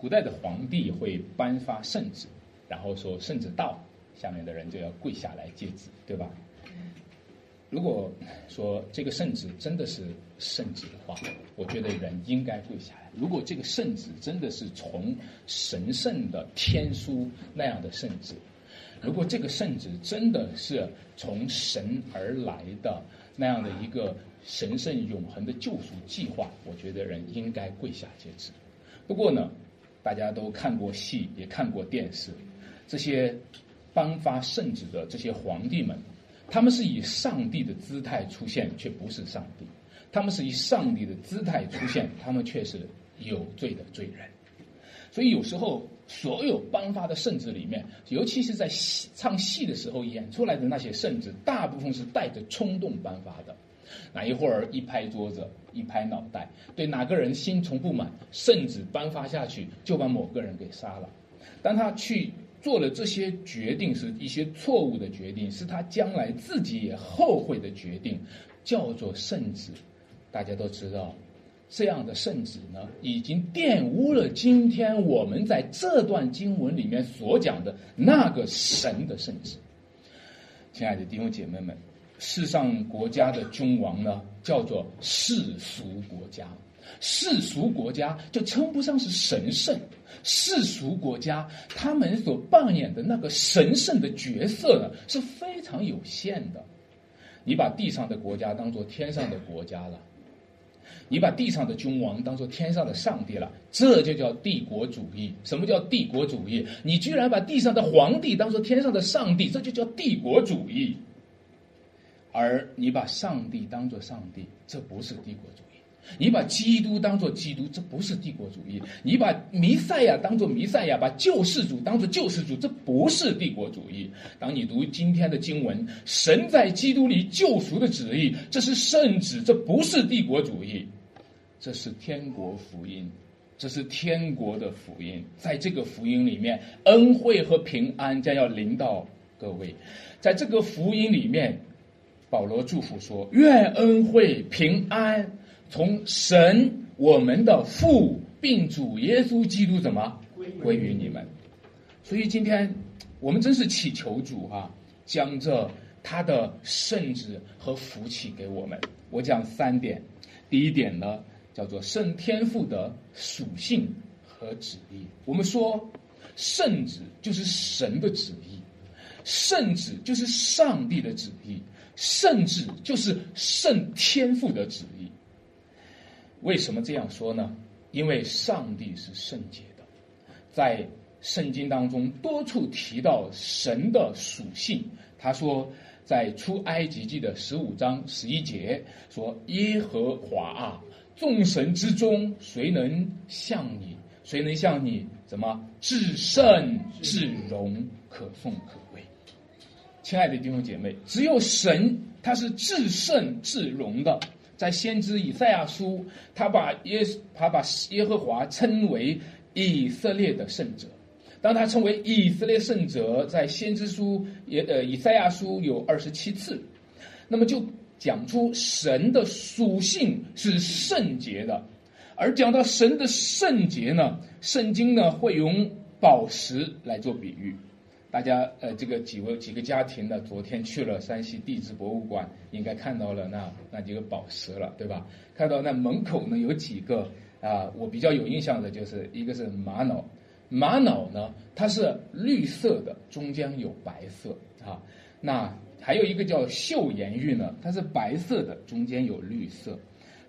古代的皇帝会颁发圣旨，然后说圣旨到，下面的人就要跪下来接旨，对吧？如果说这个圣旨真的是圣旨的话，我觉得人应该跪下来。如果这个圣旨真的是从神圣的天书那样的圣旨，如果这个圣旨真的是从神而来的那样的一个神圣永恒的救赎计划，我觉得人应该跪下接旨。不过呢，大家都看过戏，也看过电视，这些颁发圣旨的这些皇帝们。他们是以上帝的姿态出现，却不是上帝；他们是以上帝的姿态出现，他们却是有罪的罪人。所以有时候，所有颁发的圣旨里面，尤其是在戏唱戏的时候演出来的那些圣旨，大部分是带着冲动颁发的。那一会儿一拍桌子，一拍脑袋，对哪个人心存不满，圣旨颁发下去，就把某个人给杀了。当他去。做了这些决定是一些错误的决定，是他将来自己也后悔的决定，叫做圣旨。大家都知道，这样的圣旨呢，已经玷污了今天我们在这段经文里面所讲的那个神的圣旨。亲爱的弟兄姐妹们，世上国家的君王呢，叫做世俗国家。世俗国家就称不上是神圣，世俗国家他们所扮演的那个神圣的角色呢是非常有限的。你把地上的国家当做天上的国家了，你把地上的君王当做天上的上帝了，这就叫帝国主义。什么叫帝国主义？你居然把地上的皇帝当做天上的上帝，这就叫帝国主义。而你把上帝当做上帝，这不是帝国主义。你把基督当做基督，这不是帝国主义；你把弥赛亚当做弥赛亚，把救世主当做救世主，这不是帝国主义。当你读今天的经文，神在基督里救赎的旨意，这是圣旨，这不是帝国主义，这是天国福音，这是天国的福音。在这个福音里面，恩惠和平安将要临到各位。在这个福音里面，保罗祝福说：愿恩惠平安。从神我们的父并主耶稣基督怎么归于你们？所以今天我们真是祈求主啊，将这他的圣旨和福气给我们。我讲三点，第一点呢叫做圣天赋的属性和旨意。我们说圣旨就是神的旨意，圣旨就是上帝的旨意，圣旨就是圣天父的旨意。为什么这样说呢？因为上帝是圣洁的，在圣经当中多处提到神的属性。他说，在出埃及记的十五章十一节说：“耶和华啊，众神之中，谁能像你？谁能像你？怎么至圣至荣，可颂可？”亲爱的弟兄姐妹，只有神他是至圣至荣的。在先知以赛亚书，他把耶他把耶和华称为以色列的圣者。当他称为以色列圣者，在先知书也呃以赛亚书有二十七次，那么就讲出神的属性是圣洁的。而讲到神的圣洁呢，圣经呢会用宝石来做比喻。大家呃，这个几位几个家庭呢，昨天去了山西地质博物馆，应该看到了那那几个宝石了，对吧？看到那门口呢有几个啊，我比较有印象的就是一个是玛瑙，玛瑙呢它是绿色的，中间有白色啊。那还有一个叫岫岩玉呢，它是白色的，中间有绿色。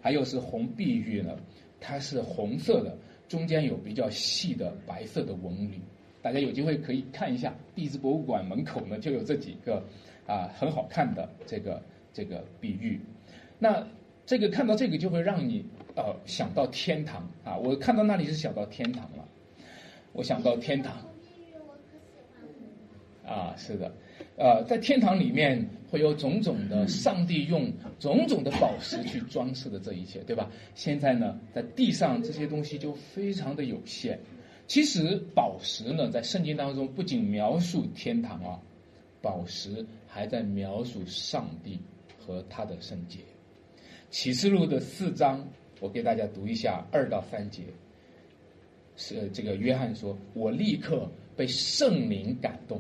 还有是红碧玉呢，它是红色的，中间有比较细的白色的纹理。大家有机会可以看一下地质博物馆门口呢，就有这几个啊很好看的这个这个比喻。那这个看到这个就会让你呃想到天堂啊！我看到那里是想到天堂了，我想到天堂。啊，是的，呃，在天堂里面会有种种的上帝用种种的宝石去装饰的这一切，对吧？现在呢，在地上这些东西就非常的有限。其实宝石呢，在圣经当中不仅描述天堂啊，宝石还在描述上帝和他的圣洁。启示录的四章，我给大家读一下二到三节。是这个约翰说，我立刻被圣灵感动。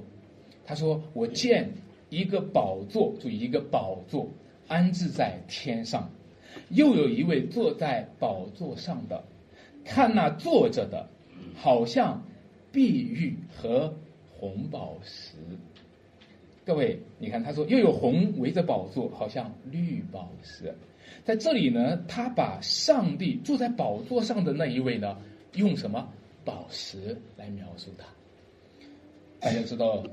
他说，我见一个宝座，注意一个宝座安置在天上，又有一位坐在宝座上的，看那坐着的，好像碧玉和红宝石。各位，你看，他说又有红围着宝座，好像绿宝石。在这里呢，他把上帝坐在宝座上的那一位呢，用什么宝石来描述他？大家知道，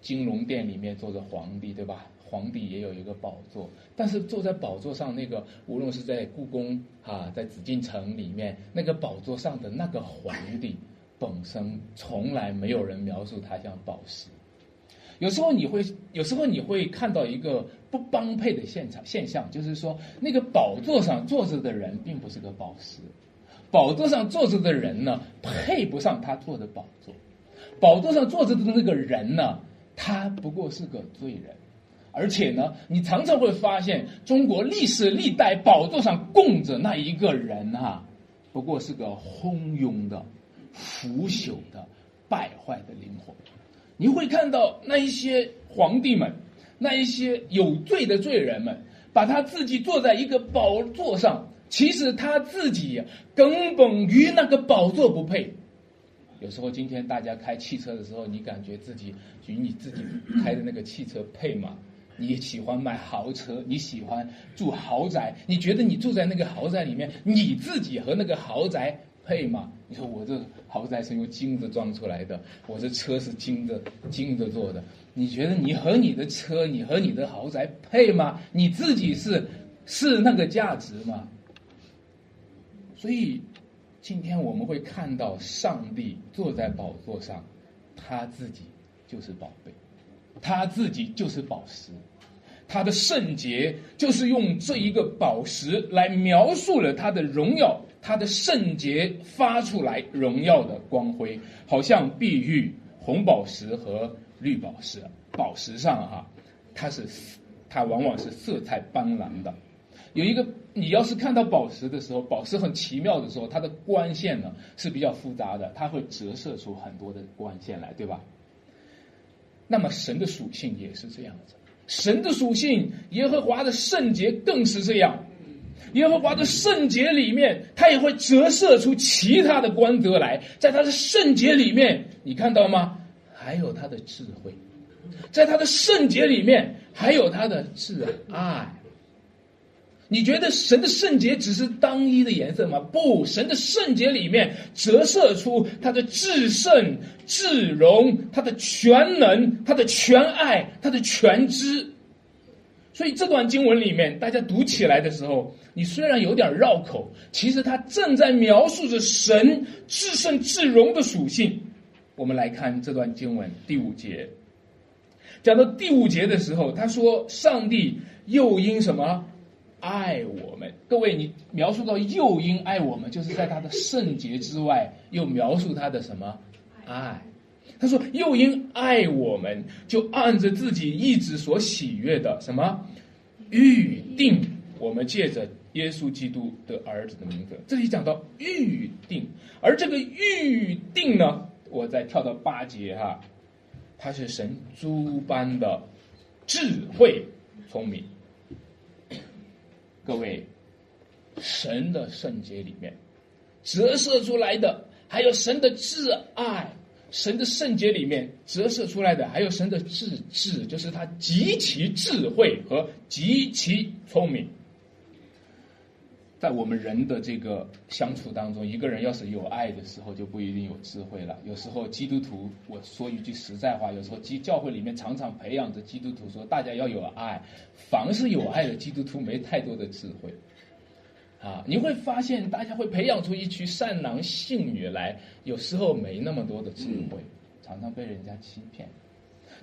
金龙殿里面坐着皇帝，对吧？皇帝也有一个宝座，但是坐在宝座上那个，无论是在故宫啊，在紫禁城里面那个宝座上的那个皇帝本身，从来没有人描述他像宝石。有时候你会，有时候你会看到一个不般配的现场现象，就是说那个宝座上坐着的人并不是个宝石，宝座上坐着的人呢配不上他坐的宝座，宝座上坐着的那个人呢，他不过是个罪人，而且呢，你常常会发现中国历史历代宝座上供着那一个人啊，不过是个昏庸的、腐朽的、败坏的灵魂。你会看到那一些皇帝们，那一些有罪的罪人们，把他自己坐在一个宝座上，其实他自己根本与那个宝座不配。有时候今天大家开汽车的时候，你感觉自己与你自己开的那个汽车配吗？你喜欢买豪车，你喜欢住豪宅，你觉得你住在那个豪宅里面，你自己和那个豪宅？配吗？你说我这豪宅是用金子装出来的，我这车是金的金子做的。你觉得你和你的车，你和你的豪宅配吗？你自己是是那个价值吗？所以今天我们会看到上帝坐在宝座上，他自己就是宝贝，他自己就是宝石，他的圣洁就是用这一个宝石来描述了他的荣耀。他的圣洁发出来荣耀的光辉，好像碧玉、红宝石和绿宝石。宝石上哈，它是它往往是色彩斑斓的。有一个，你要是看到宝石的时候，宝石很奇妙的时候，它的光线呢是比较复杂的，它会折射出很多的光线来，对吧？那么神的属性也是这样子，神的属性，耶和华的圣洁更是这样。耶和华的圣洁里面，他也会折射出其他的光德来。在他的圣洁里面，你看到吗？还有他的智慧，在他的圣洁里面，还有他的挚爱。你觉得神的圣洁只是单一的颜色吗？不，神的圣洁里面折射出他的至圣、至荣、他的全能、他的全爱、他的全知。所以这段经文里面，大家读起来的时候，你虽然有点绕口，其实他正在描述着神至圣至荣的属性。我们来看这段经文第五节，讲到第五节的时候，他说：“上帝又因什么爱我们？”各位，你描述到又因爱我们，就是在他的圣洁之外，又描述他的什么爱？他说：“又因爱我们，就按着自己意志所喜悦的什么预定，我们借着耶稣基督的儿子的名字。这里讲到预定，而这个预定呢，我再跳到八节哈，它是神诸般的智慧聪明。各位，神的圣洁里面折射出来的，还有神的挚爱。”神的圣洁里面折射出来的，还有神的智智，就是他极其智慧和极其聪明。在我们人的这个相处当中，一个人要是有爱的时候，就不一定有智慧了。有时候基督徒，我说一句实在话，有时候基教会里面常常培养着基督徒说，大家要有爱。凡是有爱的基督徒，没太多的智慧。啊，你会发现，大家会培养出一群善男信女来，有时候没那么多的智慧，常常被人家欺骗。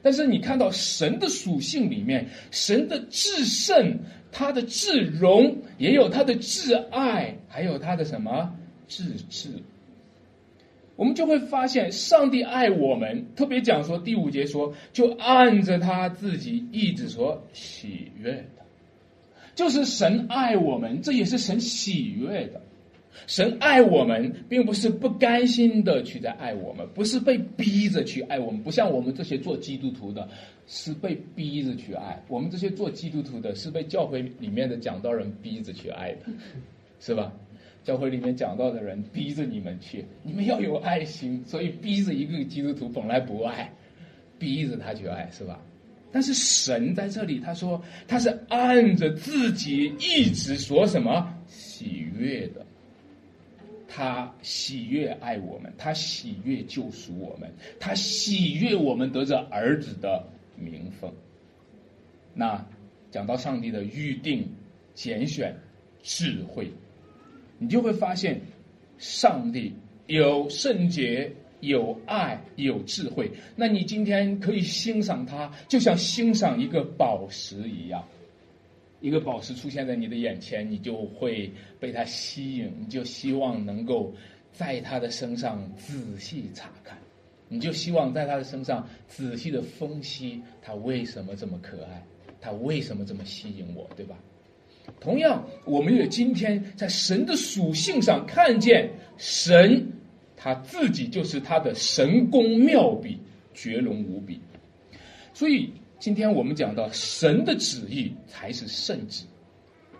但是你看到神的属性里面，神的至圣，他的至荣，也有他的至爱，还有他的什么至智，我们就会发现，上帝爱我们，特别讲说第五节说，就按着他自己意志所喜悦的。就是神爱我们，这也是神喜悦的。神爱我们，并不是不甘心的去在爱我们，不是被逼着去爱我们，不像我们这些做基督徒的，是被逼着去爱。我们这些做基督徒的，是被教会里面的讲道人逼着去爱的，是吧？教会里面讲道的人逼着你们去，你们要有爱心，所以逼着一个基督徒本来不爱，逼着他去爱，是吧？但是神在这里，他说他是按着自己一直说什么喜悦的。他喜悦爱我们，他喜悦救赎我们，他喜悦我们得着儿子的名分。那讲到上帝的预定、拣选、智慧，你就会发现，上帝有圣洁、有爱、有智慧。那你今天可以欣赏他，就像欣赏一个宝石一样。一个宝石出现在你的眼前，你就会被它吸引，你就希望能够在他的身上仔细查看，你就希望在他的身上仔细的分析他为什么这么可爱，他为什么这么吸引我，对吧？同样，我们也今天在神的属性上看见神他自己就是他的神功妙笔，绝伦无比，所以。今天我们讲到神的旨意才是圣旨，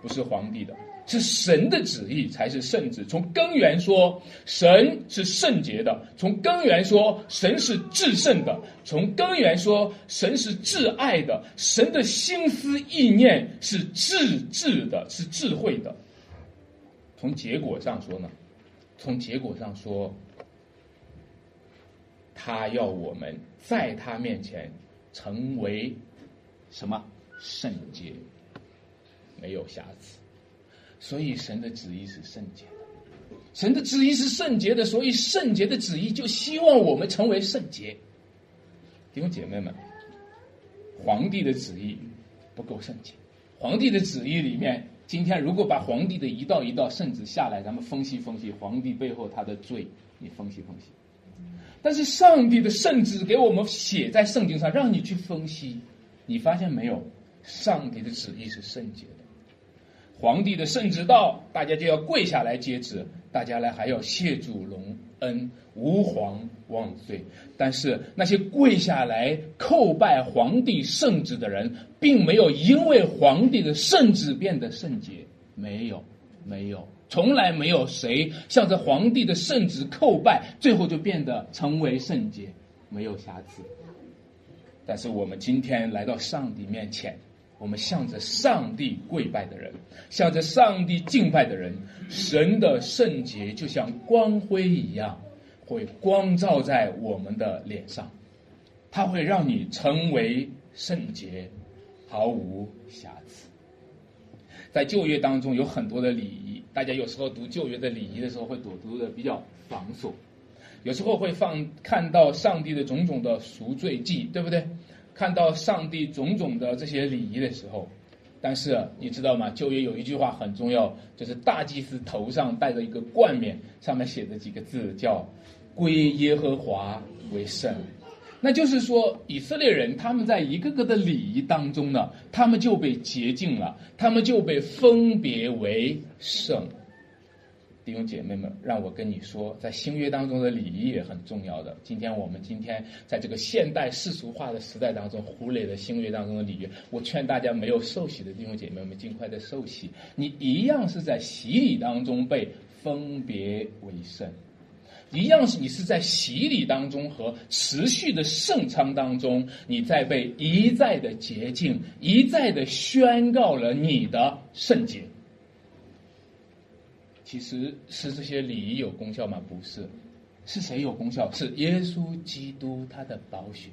不是皇帝的，是神的旨意才是圣旨。从根源说，神是圣洁的；从根源说，神是至圣的；从根源说，神是至爱的。神的心思意念是至智的，是智慧的。从结果上说呢？从结果上说，他要我们在他面前。成为什么圣洁，没有瑕疵，所以神的旨意是圣洁的。神的旨意是圣洁的，所以圣洁的旨意就希望我们成为圣洁。弟兄姐妹们，皇帝的旨意不够圣洁。皇帝的旨意里面，今天如果把皇帝的一道一道圣旨下来，咱们分析分析皇帝背后他的罪，你分析分析。但是上帝的圣旨给我们写在圣经上，让你去分析，你发现没有？上帝的旨意是圣洁的。皇帝的圣旨到，大家就要跪下来接旨，大家来还要谢主隆恩，吾皇万岁。但是那些跪下来叩拜皇帝圣旨的人，并没有因为皇帝的圣旨变得圣洁，没有，没有。从来没有谁向着皇帝的圣旨叩拜，最后就变得成为圣洁，没有瑕疵。但是我们今天来到上帝面前，我们向着上帝跪拜的人，向着上帝敬拜的人，神的圣洁就像光辉一样，会光照在我们的脸上，它会让你成为圣洁，毫无瑕疵。在旧约当中有很多的礼仪。大家有时候读旧约的礼仪的时候，会读读的比较繁琐，有时候会放看到上帝的种种的赎罪祭，对不对？看到上帝种种的这些礼仪的时候，但是你知道吗？旧约有一句话很重要，就是大祭司头上戴着一个冠冕，上面写着几个字，叫“归耶和华为圣”。那就是说，以色列人他们在一个个的礼仪当中呢，他们就被洁净了，他们就被分别为圣。弟兄姐妹们，让我跟你说，在新约当中的礼仪也很重要的。今天我们今天在这个现代世俗化的时代当中，忽略了新约当中的礼仪。我劝大家没有受洗的弟兄姐妹们，尽快的受洗，你一样是在洗礼当中被分别为圣。一样是你是在洗礼当中和持续的圣餐当中，你在被一再的洁净，一再的宣告了你的圣洁。其实是这些礼仪有功效吗？不是，是谁有功效？是耶稣基督他的宝血，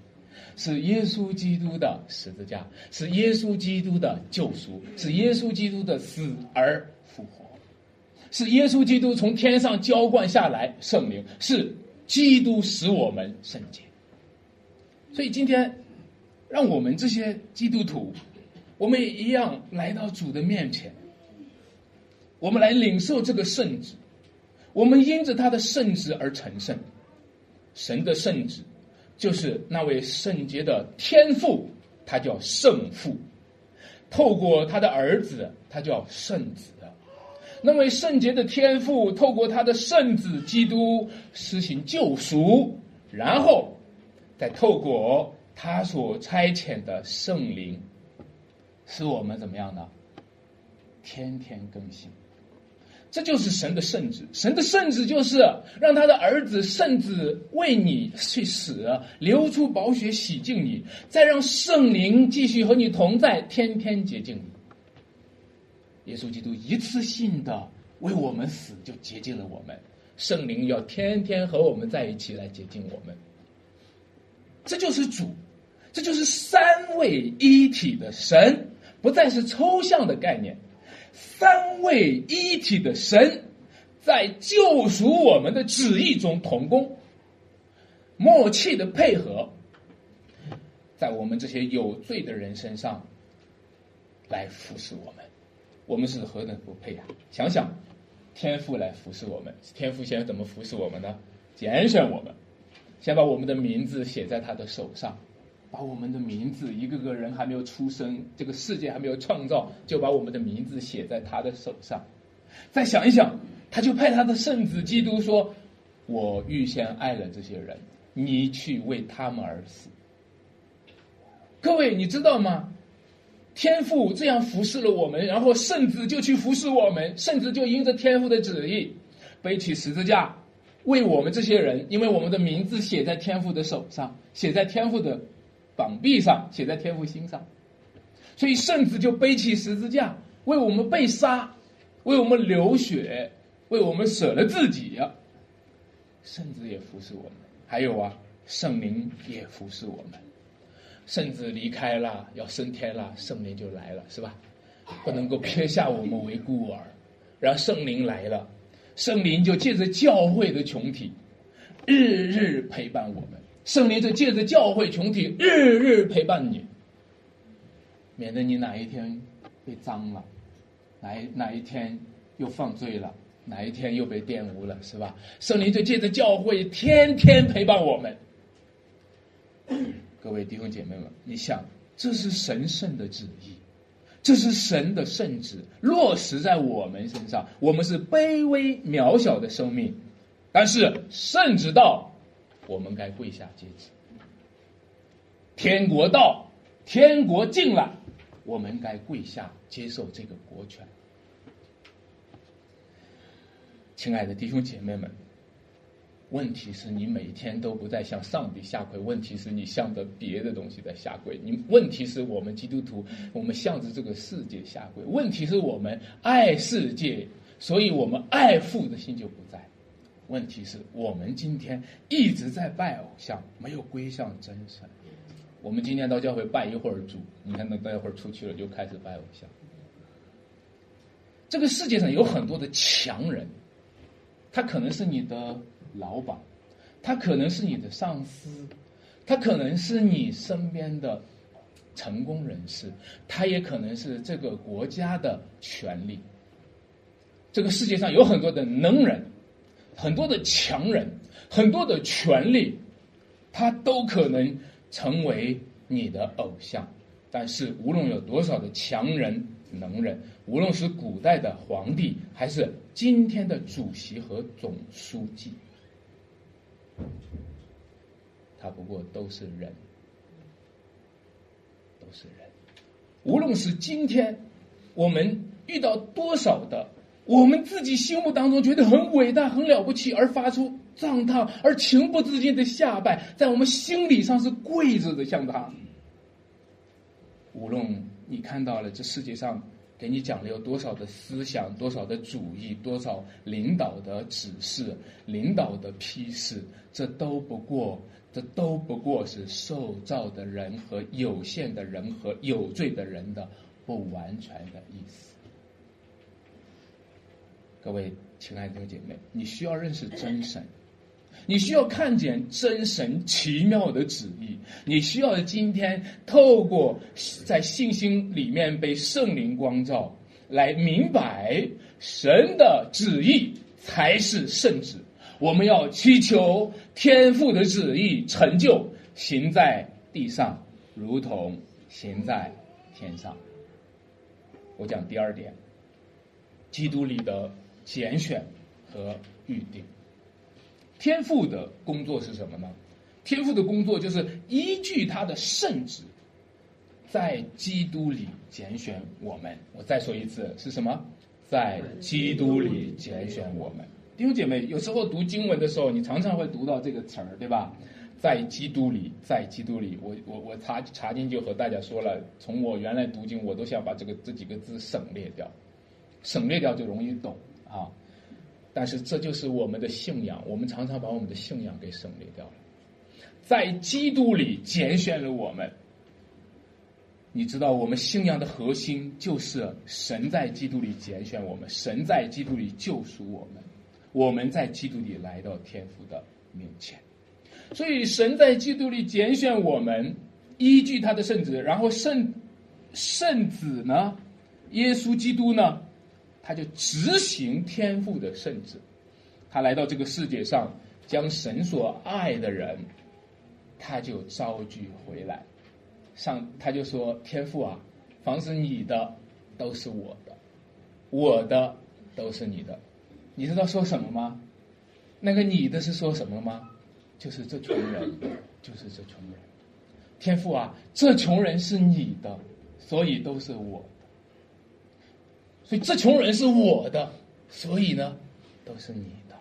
是耶稣基督的十字架，是耶稣基督的救赎，是耶稣基督的死而。是耶稣基督从天上浇灌下来圣灵，是基督使我们圣洁。所以今天，让我们这些基督徒，我们也一样来到主的面前，我们来领受这个圣旨。我们因着他的圣旨而成圣。神的圣旨，就是那位圣洁的天父，他叫圣父；透过他的儿子，他叫圣子。那位圣洁的天父透过他的圣子基督施行救赎，然后再透过他所差遣的圣灵，使我们怎么样呢？天天更新。这就是神的圣旨，神的圣旨就是让他的儿子圣子为你去死，流出宝血洗净你，再让圣灵继续和你同在，天天洁净你。耶稣基督一次性的为我们死，就洁净了我们。圣灵要天天和我们在一起来洁净我们。这就是主，这就是三位一体的神，不再是抽象的概念。三位一体的神在救赎我们的旨意中同工，默契的配合，在我们这些有罪的人身上来服侍我们，我们是何等不配啊！想想，天父来服侍我们，天父先怎么服侍我们呢？拣选我们，先把我们的名字写在他的手上。把我们的名字，一个个人还没有出生，这个世界还没有创造，就把我们的名字写在他的手上。再想一想，他就派他的圣子基督说：“我预先爱了这些人，你去为他们而死。”各位，你知道吗？天父这样服侍了我们，然后圣子就去服侍我们，圣子就因着天父的旨意背起十字架，为我们这些人，因为我们的名字写在天父的手上，写在天父的。膀臂上写在天父心上，所以圣子就背起十字架，为我们被杀，为我们流血，为我们舍了自己呀。圣子也服侍我们，还有啊，圣灵也服侍我们。圣子离开了，要升天了，圣灵就来了，是吧？不能够撇下我们为孤儿，然后圣灵来了，圣灵就借着教会的群体，日日陪伴我们。圣灵就借着教会群体日日陪伴你，免得你哪一天被脏了，哪一哪一天又犯罪了，哪一天又被玷污了，是吧？圣灵就借着教会天天陪伴我们。各位弟兄姐妹们，你想，这是神圣的旨意，这是神的圣旨落实在我们身上。我们是卑微渺小的生命，但是圣旨到。我们该跪下接旨。天国到，天国进来，我们该跪下接受这个国权。亲爱的弟兄姐妹们，问题是你每天都不再向上帝下跪，问题是你向着别的东西在下跪。你问题是我们基督徒，我们向着这个世界下跪。问题是我们爱世界，所以我们爱父的心就不在。问题是我们今天一直在拜偶像，没有归向真神。我们今天到教会拜一会儿主，你看那待会儿出去了就开始拜偶像。这个世界上有很多的强人，他可能是你的老板，他可能是你的上司，他可能是你身边的成功人士，他也可能是这个国家的权力。这个世界上有很多的能人。很多的强人，很多的权力，他都可能成为你的偶像。但是，无论有多少的强人、能人，无论是古代的皇帝，还是今天的主席和总书记，他不过都是人，都是人。无论是今天我们遇到多少的。我们自己心目当中觉得很伟大、很了不起，而发出赞叹而情不自禁的下拜，在我们心理上是跪着的向他。无论你看到了这世界上给你讲了有多少的思想、多少的主义、多少领导的指示、领导的批示，这都不过，这都不过是受造的人和有限的人和有罪的人的不完全的意思。各位亲爱的姐妹，你需要认识真神，你需要看见真神奇妙的旨意，你需要今天透过在信心里面被圣灵光照，来明白神的旨意才是圣旨。我们要祈求天父的旨意成就，行在地上，如同行在天上。我讲第二点。基督里的拣选和预定。天父的工作是什么呢？天父的工作就是依据他的圣旨，在基督里拣选我们。我再说一次，是什么？在基督里拣选我们。弟兄姐妹，有时候读经文的时候，你常常会读到这个词儿，对吧？在基督里，在基督里。我我我查查经就和大家说了，从我原来读经，我都想把这个这几个字省略掉，省略掉就容易懂啊。但是这就是我们的信仰，我们常常把我们的信仰给省略掉了。在基督里拣选了我们，你知道，我们信仰的核心就是神在基督里拣选我们，神在基督里救赎我们。我们在基督里来到天父的面前，所以神在基督里拣选我们，依据他的圣旨，然后圣圣子呢，耶稣基督呢，他就执行天父的圣旨，他来到这个世界上，将神所爱的人，他就召聚回来，上他就说：“天父啊，凡是你的都是我的，我的都是你的。”你知道说什么吗？那个你的是说什么吗？就是这穷人，就是这穷人。天父啊，这穷人是你的，所以都是我。所以这穷人是我的，所以呢，都是你的。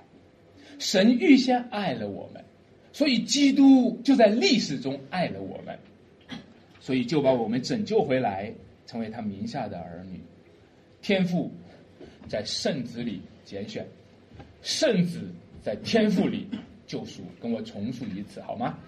神预先爱了我们，所以基督就在历史中爱了我们，所以就把我们拯救回来，成为他名下的儿女。天父在圣子里。拣选，圣子在天赋里救赎，跟我重述一次好吗？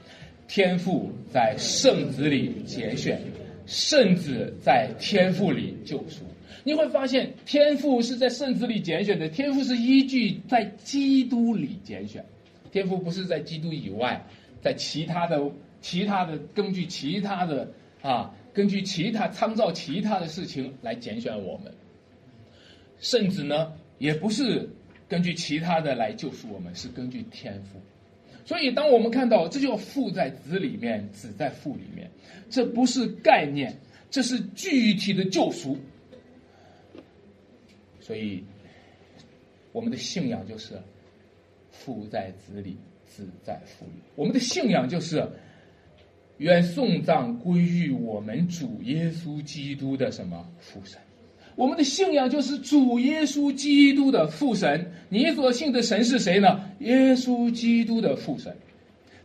天赋在圣子里拣选，圣子在天赋里救赎。你会发现，天赋是在圣子里拣选的，天赋是依据在基督里拣选，天赋不是在基督以外，在其他的、其他的根据其他的啊，根据其他参照其他的事情来拣选我们。圣子呢？也不是根据其他的来救赎我们，是根据天赋。所以，当我们看到这叫父在子里面，子在父里面，这不是概念，这是具体的救赎。所以，我们的信仰就是父在子里，子在父里。我们的信仰就是愿送葬归于我们主耶稣基督的什么父神。我们的信仰就是主耶稣基督的父神。你所信的神是谁呢？耶稣基督的父神。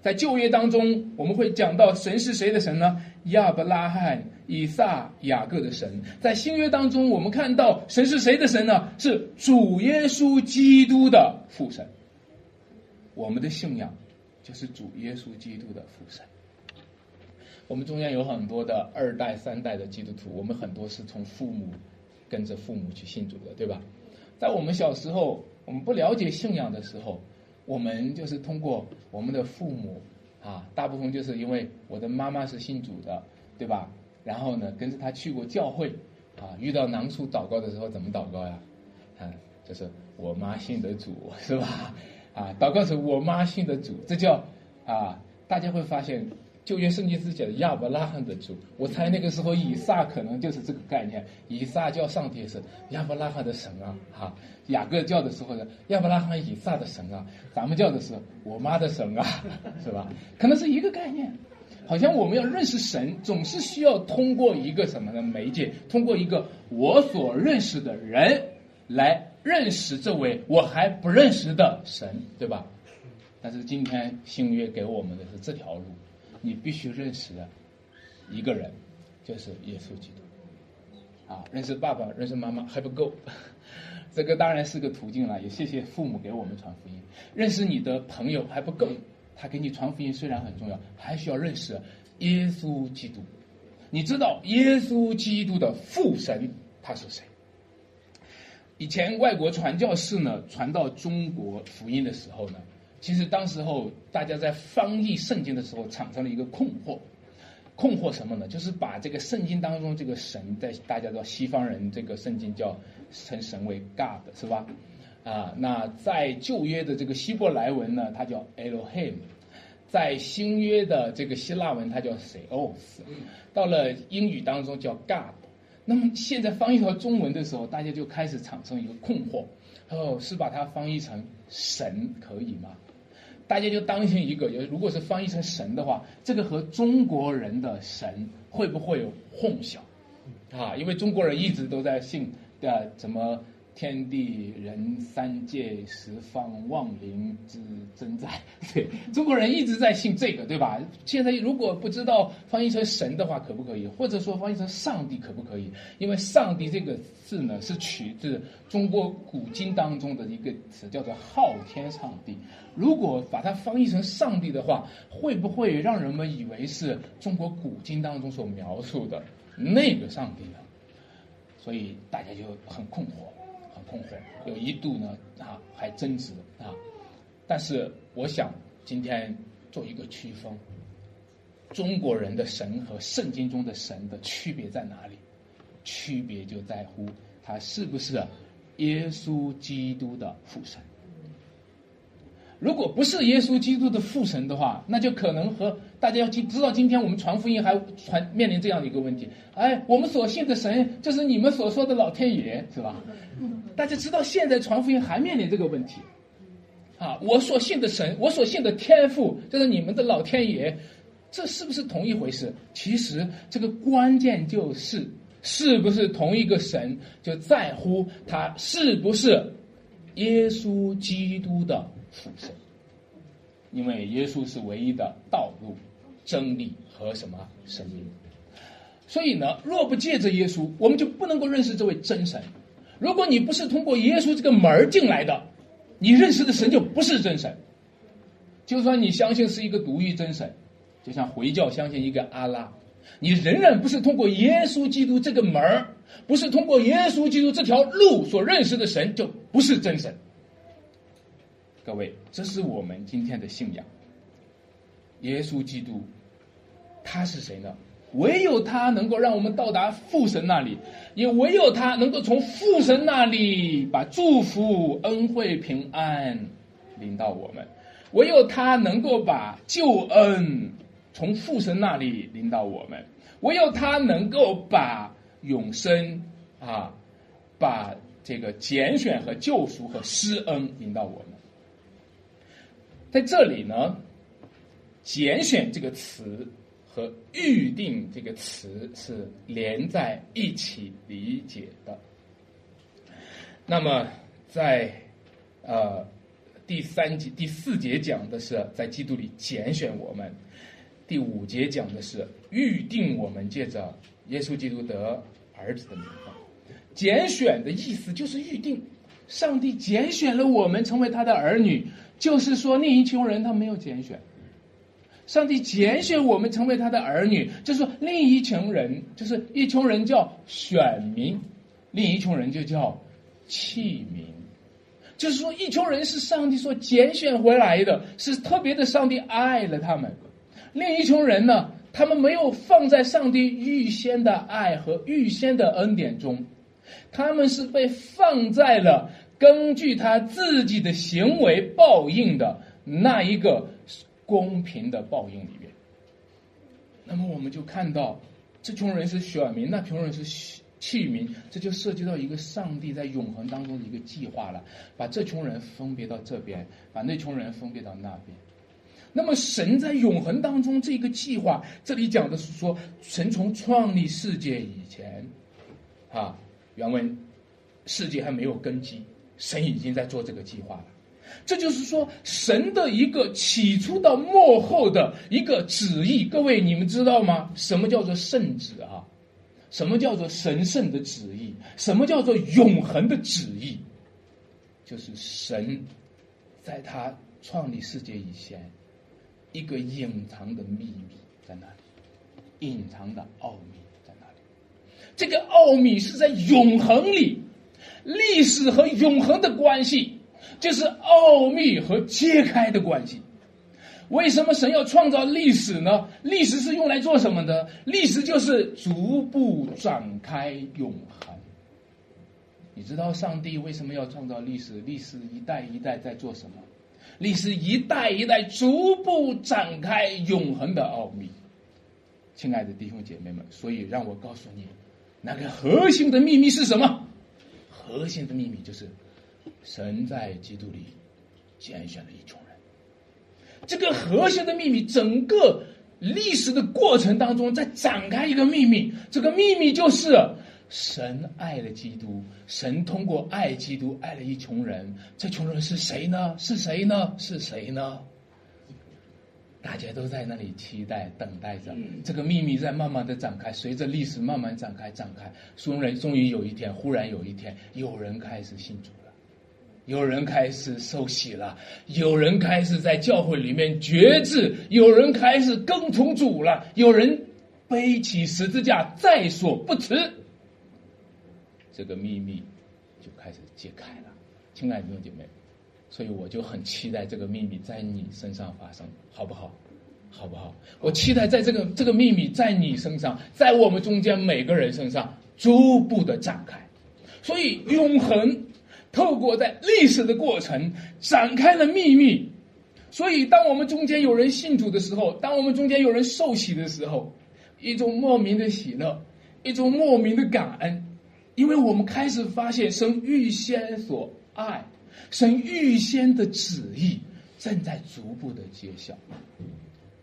在旧约当中，我们会讲到神是谁的神呢？亚伯拉罕、以撒、雅各的神。在新约当中，我们看到神是谁的神呢？是主耶稣基督的父神。我们的信仰就是主耶稣基督的父神。我们中间有很多的二代、三代的基督徒，我们很多是从父母。跟着父母去信主的，对吧？在我们小时候，我们不了解信仰的时候，我们就是通过我们的父母啊，大部分就是因为我的妈妈是信主的，对吧？然后呢，跟着他去过教会啊，遇到难处祷告的时候怎么祷告呀？啊，就是我妈信的主，是吧？啊，祷告时我妈信的主，这叫啊，大家会发现。旧约圣经是讲亚伯拉罕的主，我猜那个时候以撒可能就是这个概念。以撒叫上帝是亚伯拉罕的神啊，哈，雅各叫的时候呢，亚伯拉罕以撒的神啊，咱们叫的是我妈的神啊，是吧？可能是一个概念。好像我们要认识神，总是需要通过一个什么的媒介，通过一个我所认识的人来认识这位我还不认识的神，对吧？但是今天新约给我们的是这条路。你必须认识的一个人，就是耶稣基督。啊，认识爸爸、认识妈妈还不够，这个当然是个途径了。也谢谢父母给我们传福音。认识你的朋友还不够，他给你传福音虽然很重要，还需要认识耶稣基督。你知道耶稣基督的父神他是谁？以前外国传教士呢传到中国福音的时候呢？其实当时候大家在翻译圣经的时候产生了一个困惑，困惑什么呢？就是把这个圣经当中这个神，在大家知道西方人这个圣经叫称神为 God 是吧？啊，那在旧约的这个希伯来文呢，它叫 Elohim，在新约的这个希腊文它叫 Theos，到了英语当中叫 God。那么现在翻译成中文的时候，大家就开始产生一个困惑：哦，是把它翻译成神可以吗？大家就当心一个，如果是翻译成神的话，这个和中国人的神会不会有混淆？啊，因为中国人一直都在信的怎么？天地人三界十方万灵之真在，对中国人一直在信这个，对吧？现在如果不知道翻译成神的话，可不可以？或者说翻译成上帝，可不可以？因为上帝这个字呢，是取自中国古今当中的一个词，叫做昊天上帝。如果把它翻译成上帝的话，会不会让人们以为是中国古今当中所描述的那个上帝呢？所以大家就很困惑。很困惑，有一度呢啊还争执啊，但是我想今天做一个区分，中国人的神和圣经中的神的区别在哪里？区别就在乎他是不是耶稣基督的父神。如果不是耶稣基督的父神的话，那就可能和大家要知知道，今天我们传福音还传面临这样的一个问题：哎，我们所信的神就是你们所说的老天爷，是吧？大家知道，现在传福音还面临这个问题，啊，我所信的神，我所信的天父，就是你们的老天爷，这是不是同一回事？其实这个关键就是，是不是同一个神，就在乎他是不是耶稣基督的父神，因为耶稣是唯一的道路、真理和什么生命。所以呢，若不借着耶稣，我们就不能够认识这位真神。如果你不是通过耶稣这个门儿进来的，你认识的神就不是真神。就算你相信是一个独一真神，就像回教相信一个阿拉，你仍然不是通过耶稣基督这个门儿，不是通过耶稣基督这条路所认识的神，就不是真神。各位，这是我们今天的信仰。耶稣基督，他是谁呢？唯有他能够让我们到达父神那里，也唯有他能够从父神那里把祝福、恩惠、平安领到我们；唯有他能够把救恩从父神那里领到我们；唯有他能够把永生啊，把这个拣选和救赎和施恩领到我们。在这里呢，“拣选”这个词。和预定这个词是连在一起理解的。那么，在呃第三节、第四节讲的是在基督里拣选我们；第五节讲的是预定我们借着耶稣基督得儿子的名分。拣选的意思就是预定，上帝拣选了我们成为他的儿女，就是说另一群人他没有拣选。上帝拣选我们成为他的儿女，就是说另一群人，就是一群人叫选民，另一群人就叫器民。就是说，一群人是上帝所拣选回来的，是特别的，上帝爱了他们；另一群人呢，他们没有放在上帝预先的爱和预先的恩典中，他们是被放在了根据他自己的行为报应的那一个。公平的报应里面，那么我们就看到，这群人是选民，那群人是器民，这就涉及到一个上帝在永恒当中的一个计划了，把这群人分别到这边，把那群人分别到那边。那么神在永恒当中这个计划，这里讲的是说，神从创立世界以前，啊，原文世界还没有根基，神已经在做这个计划了。这就是说，神的一个起初到幕后的一个旨意。各位，你们知道吗？什么叫做圣旨啊？什么叫做神圣的旨意？什么叫做永恒的旨意？就是神在他创立世界以前，一个隐藏的秘密在那里，隐藏的奥秘在那里。这个奥秘是在永恒里，历史和永恒的关系。就是奥秘和揭开的关系。为什么神要创造历史呢？历史是用来做什么的？历史就是逐步展开永恒。你知道上帝为什么要创造历史？历史一代一代在做什么？历史一代一代逐步展开永恒的奥秘。亲爱的弟兄姐妹们，所以让我告诉你，那个核心的秘密是什么？核心的秘密就是神在基督里拣选了一群人。这个核心的秘密，整个历史的过程当中，在展开一个秘密。这个秘密就是神爱了基督，神通过爱基督爱了一群人。这群人是谁呢？是谁呢？是谁呢？大家都在那里期待、等待着，这个秘密在慢慢的展开，随着历史慢慢展开、展开，终人终于有一天，忽然有一天，有人开始信主了，有人开始受洗了，有人开始在教会里面决志，有人开始跟从主了，有人背起十字架在所不辞，这个秘密就开始揭开了，亲爱的弟兄姐妹。所以我就很期待这个秘密在你身上发生，好不好？好不好？我期待在这个这个秘密在你身上，在我们中间每个人身上逐步的展开。所以永恒透过在历史的过程展开了秘密。所以当我们中间有人信主的时候，当我们中间有人受洗的时候，一种莫名的喜乐，一种莫名的感恩，因为我们开始发现神预先所爱。神预先的旨意正在逐步的揭晓，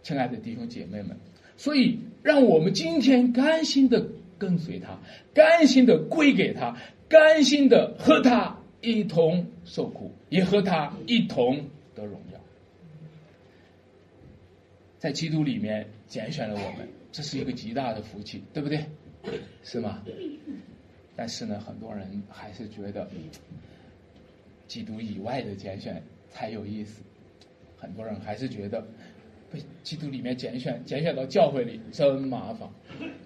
亲爱的弟兄姐妹们，所以让我们今天甘心的跟随他，甘心的归给他，甘心的和他一同受苦，也和他一同得荣耀。在基督里面拣选了我们，这是一个极大的福气，对不对？是吗？但是呢，很多人还是觉得。基督以外的拣选才有意思，很多人还是觉得被基督里面拣选，拣选到教会里真麻烦。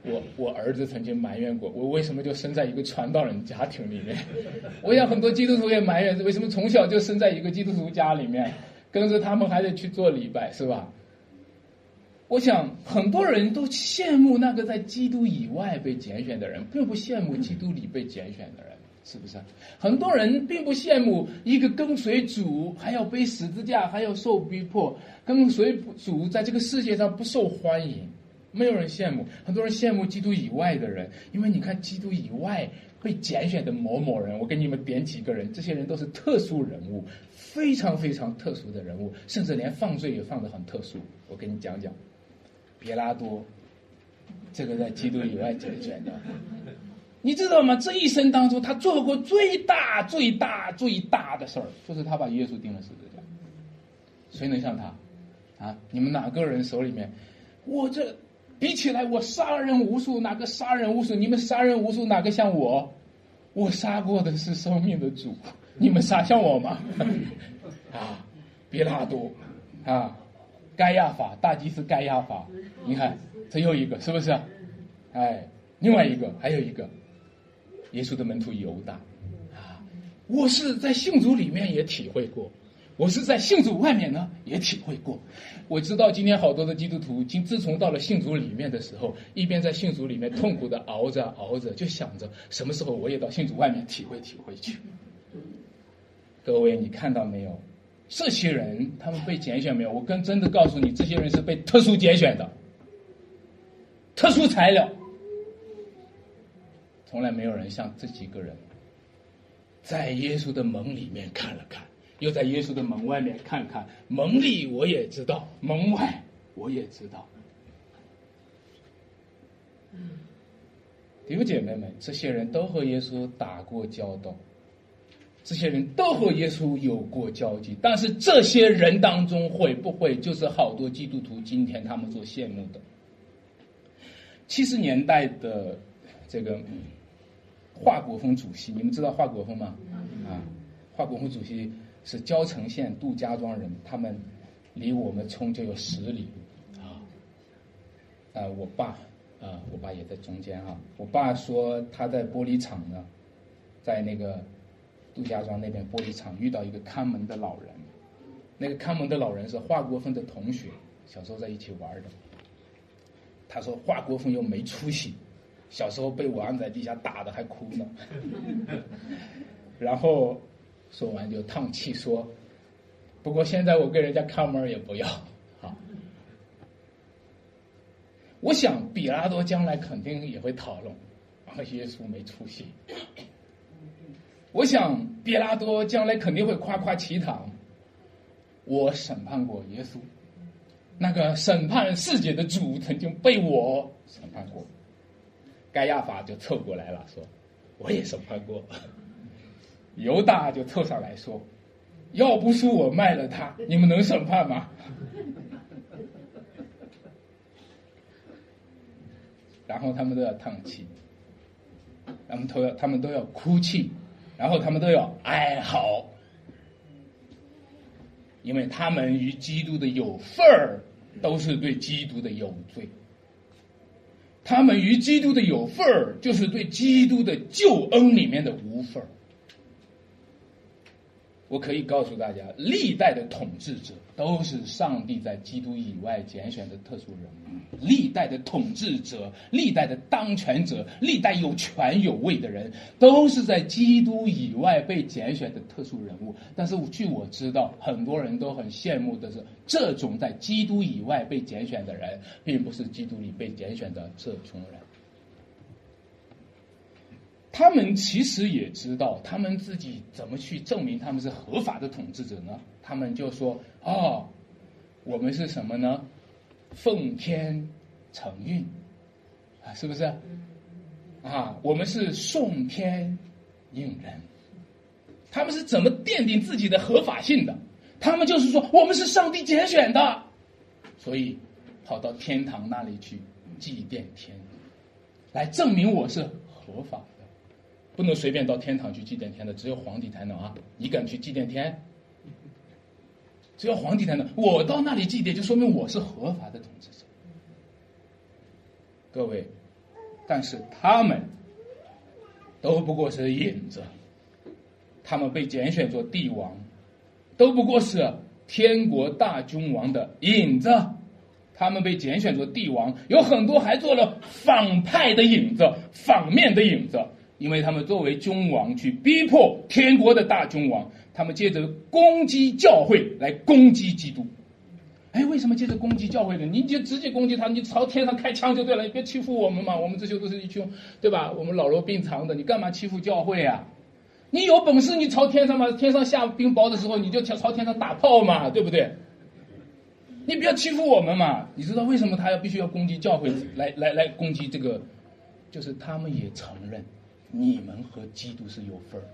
我我儿子曾经埋怨过，我为什么就生在一个传道人家庭里面？我想很多基督徒也埋怨，为什么从小就生在一个基督徒家里面，跟着他们还得去做礼拜，是吧？我想很多人都羡慕那个在基督以外被拣选的人，并不羡慕基督里被拣选的人。是不是？很多人并不羡慕一个跟随主还要背十字架，还要受逼迫，跟随主在这个世界上不受欢迎，没有人羡慕。很多人羡慕基督以外的人，因为你看基督以外被拣选的某某人，我给你们点几个人，这些人都是特殊人物，非常非常特殊的人物，甚至连犯罪也犯得很特殊。我给你讲讲，别拉多，这个在基督以外拣选的。你知道吗？这一生当中，他做过最大、最大、最大的事儿，就是他把耶稣钉了十字架。谁能像他？啊！你们哪个人手里面？我这比起来，我杀人无数，哪个杀人无数？你们杀人无数，哪个像我？我杀过的是生命的主，你们杀像我吗？啊！别拉多，啊！盖亚法，大祭司盖亚法，你看，这又一个，是不是？哎，另外一个，还有一个。耶稣的门徒犹大，啊，我是在信主里面也体会过，我是在信主外面呢也体会过。我知道今天好多的基督徒，今自从到了信主里面的时候，一边在信主里面痛苦的熬着熬着，就想着什么时候我也到信主外面体会体会去。各位，你看到没有？这些人他们被拣选没有？我跟真的告诉你，这些人是被特殊拣选的，特殊材料。从来没有人像这几个人，在耶稣的门里面看了看，又在耶稣的门外面看看。门里我也知道，门外我也知道。弟兄姐妹们，这些人都和耶稣打过交道，这些人都和耶稣有过交集。但是这些人当中，会不会就是好多基督徒今天他们所羡慕的？七十年代的这个。华国锋主席，你们知道华国锋吗？啊，华国锋主席是交城县杜家庄人，他们离我们村就有十里，啊，啊，我爸，啊，我爸也在中间啊。我爸说他在玻璃厂呢，在那个杜家庄那边玻璃厂遇到一个看门的老人，那个看门的老人是华国锋的同学，小时候在一起玩的。他说华国锋又没出息。小时候被我按在地下打的还哭呢，然后说完就叹气说：“不过现在我跟人家看门也不要。”好，我想比拉多将来肯定也会讨论啊，耶稣没出息。我想，比拉多将来肯定会夸夸其谈。我审判过耶稣，那个审判世界的主曾经被我审判过。盖亚法就凑过来了，说：“我也审判过。”犹大就凑上来说：“要不是我卖了他，你们能审判吗？” 然后他们都要叹气，他们都要他们都要哭泣，然后他们都要哀嚎，因为他们与基督的有份儿，都是对基督的有罪。他们与基督的有份儿，就是对基督的救恩里面的无份儿。我可以告诉大家，历代的统治者都是上帝在基督以外拣选的特殊人物。历代的统治者、历代的当权者、历代有权有位的人，都是在基督以外被拣选的特殊人物。但是据我知道，很多人都很羡慕的是，这种在基督以外被拣选的人，并不是基督里被拣选的这群人。他们其实也知道，他们自己怎么去证明他们是合法的统治者呢？他们就说：“哦，我们是什么呢？奉天承运啊，是不是？啊，我们是送天应人。他们是怎么奠定自己的合法性的？他们就是说，我们是上帝拣选的，所以跑到天堂那里去祭奠天，来证明我是合法。”不能随便到天堂去祭奠天的，只有皇帝才能啊！你敢去祭奠天？只有皇帝才能。我到那里祭奠，就说明我是合法的统治者。各位，但是他们都不过是影子，他们被拣选做帝王，都不过是天国大君王的影子。他们被拣选做帝王，有很多还做了反派的影子，反面的影子。因为他们作为君王去逼迫天国的大君王，他们借着攻击教会来攻击基督。哎，为什么借着攻击教会呢？你就直接攻击他，你朝天上开枪就对了，你别欺负我们嘛！我们这些都是一群，对吧？我们老弱病残的，你干嘛欺负教会啊？你有本事你朝天上嘛，天上下冰雹的时候你就朝朝天上打炮嘛，对不对？你不要欺负我们嘛！你知道为什么他要必须要攻击教会，来来来攻击这个？就是他们也承认。你们和基督是有份儿，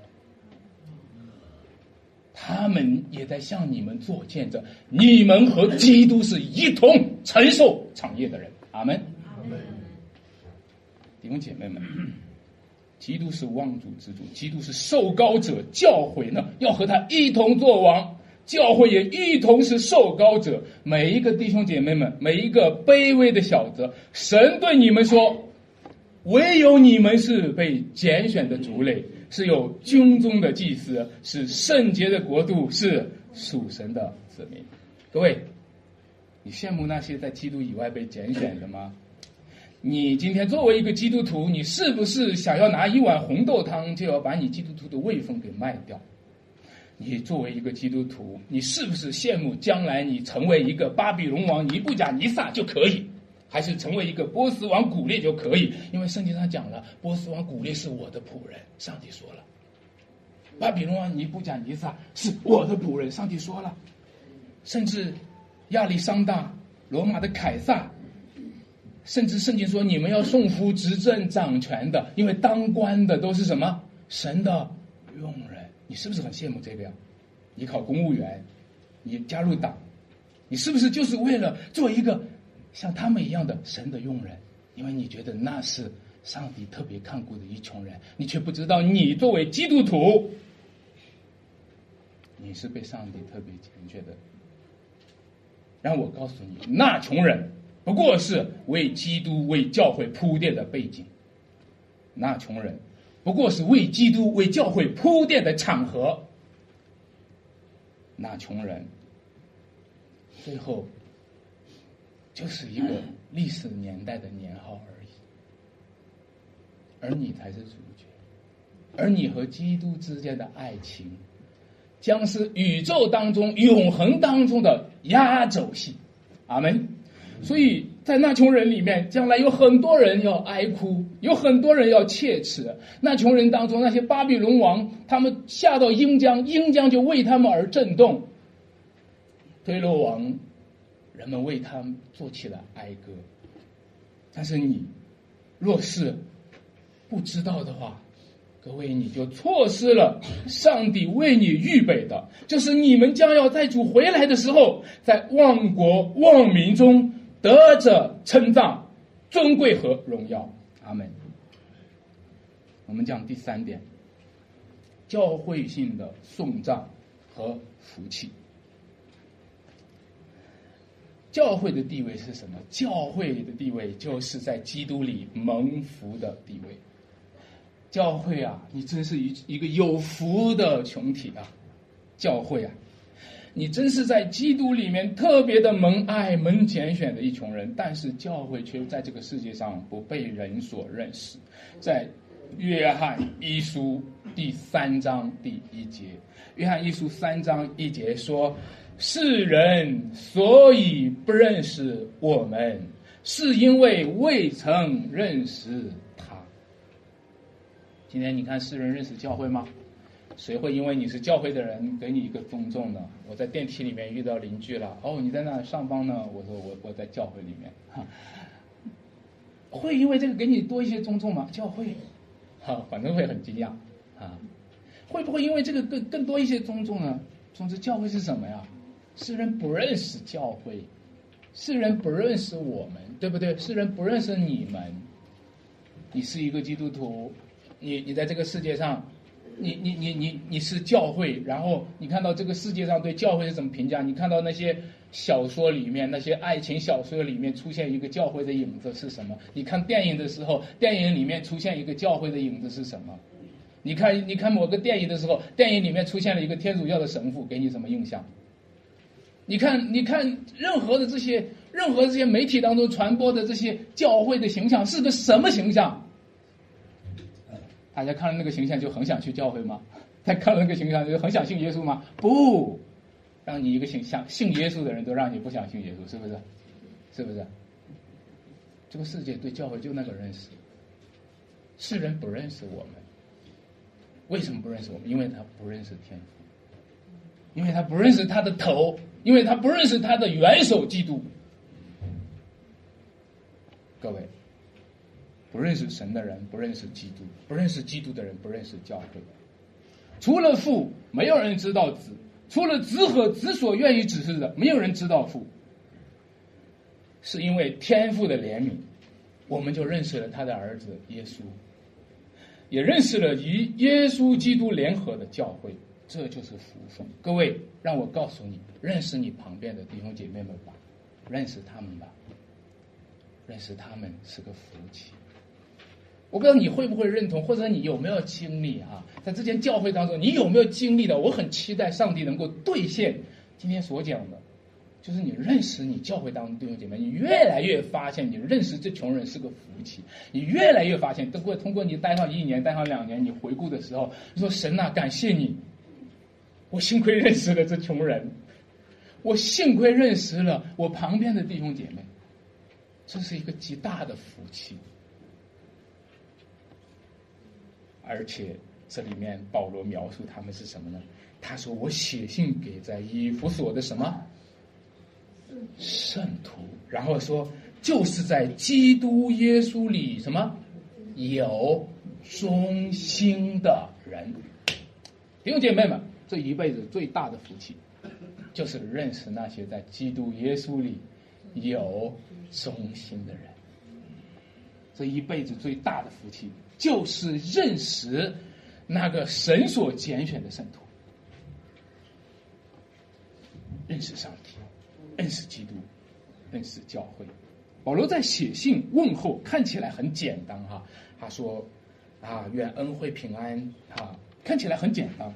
他们也在向你们做见证。你们和基督是一同承受产业的人。阿门。弟兄姐妹们，基督是望主之主，基督是受高者，教诲呢要和他一同作王，教会也一同是受高者。每一个弟兄姐妹们，每一个卑微的小子，神对你们说。唯有你们是被拣选的族类，是有军中的祭司，是圣洁的国度，是属神的子民。各位，你羡慕那些在基督以外被拣选的吗？你今天作为一个基督徒，你是不是想要拿一碗红豆汤就要把你基督徒的位分给卖掉？你作为一个基督徒，你是不是羡慕将来你成为一个巴比伦王尼布甲尼撒就可以？还是成为一个波斯王古列就可以，因为圣经上讲了，波斯王古列是我的仆人。上帝说了，巴比伦王尼布甲尼撒是我的仆人。上帝说了，甚至亚历山大、罗马的凯撒，甚至圣经说你们要送夫执政掌权的，因为当官的都是什么神的佣人。你是不是很羡慕这个呀？你考公务员，你加入党，你是不是就是为了做一个？像他们一样的神的佣人，因为你觉得那是上帝特别看顾的一群人，你却不知道你作为基督徒，你是被上帝特别拣选的。让我告诉你，那穷人不过是为基督、为教会铺垫的背景；那穷人不过是为基督、为教会铺垫的场合；那穷人最后。就是一个历史年代的年号而已，而你才是主角，而你和基督之间的爱情，将是宇宙当中永恒当中的压轴戏。阿门。所以在那群人里面，将来有很多人要哀哭，有很多人要切齿。那群人当中，那些巴比伦王，他们下到阴江，阴江就为他们而震动。推罗王，人们为他做起了哀歌。但是你若是不知道的话，各位你就错失了上帝为你预备的，就是你们将要在主回来的时候，在万国万民中。得着称赞、尊贵和荣耀，阿门。我们讲第三点，教会性的颂赞和福气。教会的地位是什么？教会的地位就是在基督里蒙福的地位。教会啊，你真是一一个有福的群体啊！教会啊。你真是在基督里面特别的蒙爱、蒙拣选的一群人，但是教会却在这个世界上不被人所认识。在约翰一书第三章第一节，约翰一书三章一节说：“世人所以不认识我们，是因为未曾认识他。”今天你看，世人认识教会吗？谁会因为你是教会的人给你一个尊重呢？我在电梯里面遇到邻居了，哦，你在那上班呢？我说我我在教会里面，哈，会因为这个给你多一些尊重吗？教会，啊，反正会很惊讶，啊，会不会因为这个更更多一些尊重呢？总之，教会是什么呀？世人不认识教会，世人不认识我们，对不对？世人不认识你们，你是一个基督徒，你你在这个世界上。你你你你你是教会，然后你看到这个世界上对教会是怎么评价？你看到那些小说里面那些爱情小说里面出现一个教会的影子是什么？你看电影的时候，电影里面出现一个教会的影子是什么？你看你看某个电影的时候，电影里面出现了一个天主教的神父，给你什么印象？你看你看任何的这些任何这些媒体当中传播的这些教会的形象是个什么形象？大家看了那个形象就很想去教会吗？他看了那个形象就很想信耶稣吗？不，让你一个信想信耶稣的人都让你不想信耶稣，是不是？是不是？这个世界对教会就那个认识，世人不认识我们，为什么不认识我们？因为他不认识天父，因为他不认识他的头，因为他不认识他的元首基督。各位。不认识神的人，不认识基督；不认识基督的人，不认识教会。除了父，没有人知道子；除了子和子所愿意指示的，没有人知道父。是因为天父的怜悯，我们就认识了他的儿子耶稣，也认识了与耶稣基督联合的教会。这就是福分。各位，让我告诉你，认识你旁边的弟兄姐妹们吧，认识他们吧，认识他们是个福气。我不知道你会不会认同，或者你有没有经历啊？在这间教会当中，你有没有经历的？我很期待上帝能够兑现今天所讲的，就是你认识你教会当中弟兄姐妹，你越来越发现，你认识这穷人是个福气。你越来越发现，都会通过你待上一年、待上两年，你回顾的时候，你说神呐，感谢你，我幸亏认识了这穷人，我幸亏认识了我旁边的弟兄姐妹，这是一个极大的福气。而且这里面保罗描述他们是什么呢？他说：“我写信给在以弗所的什么圣徒，然后说就是在基督耶稣里什么有忠心的人。弟兄姐妹们，这一辈子最大的福气，就是认识那些在基督耶稣里有忠心的人。这一辈子最大的福气。”就是认识那个神所拣选的圣徒，认识上帝，认识基督，认识教会。保罗在写信问候，看起来很简单哈。他说：“啊，愿恩惠平安啊，看起来很简单。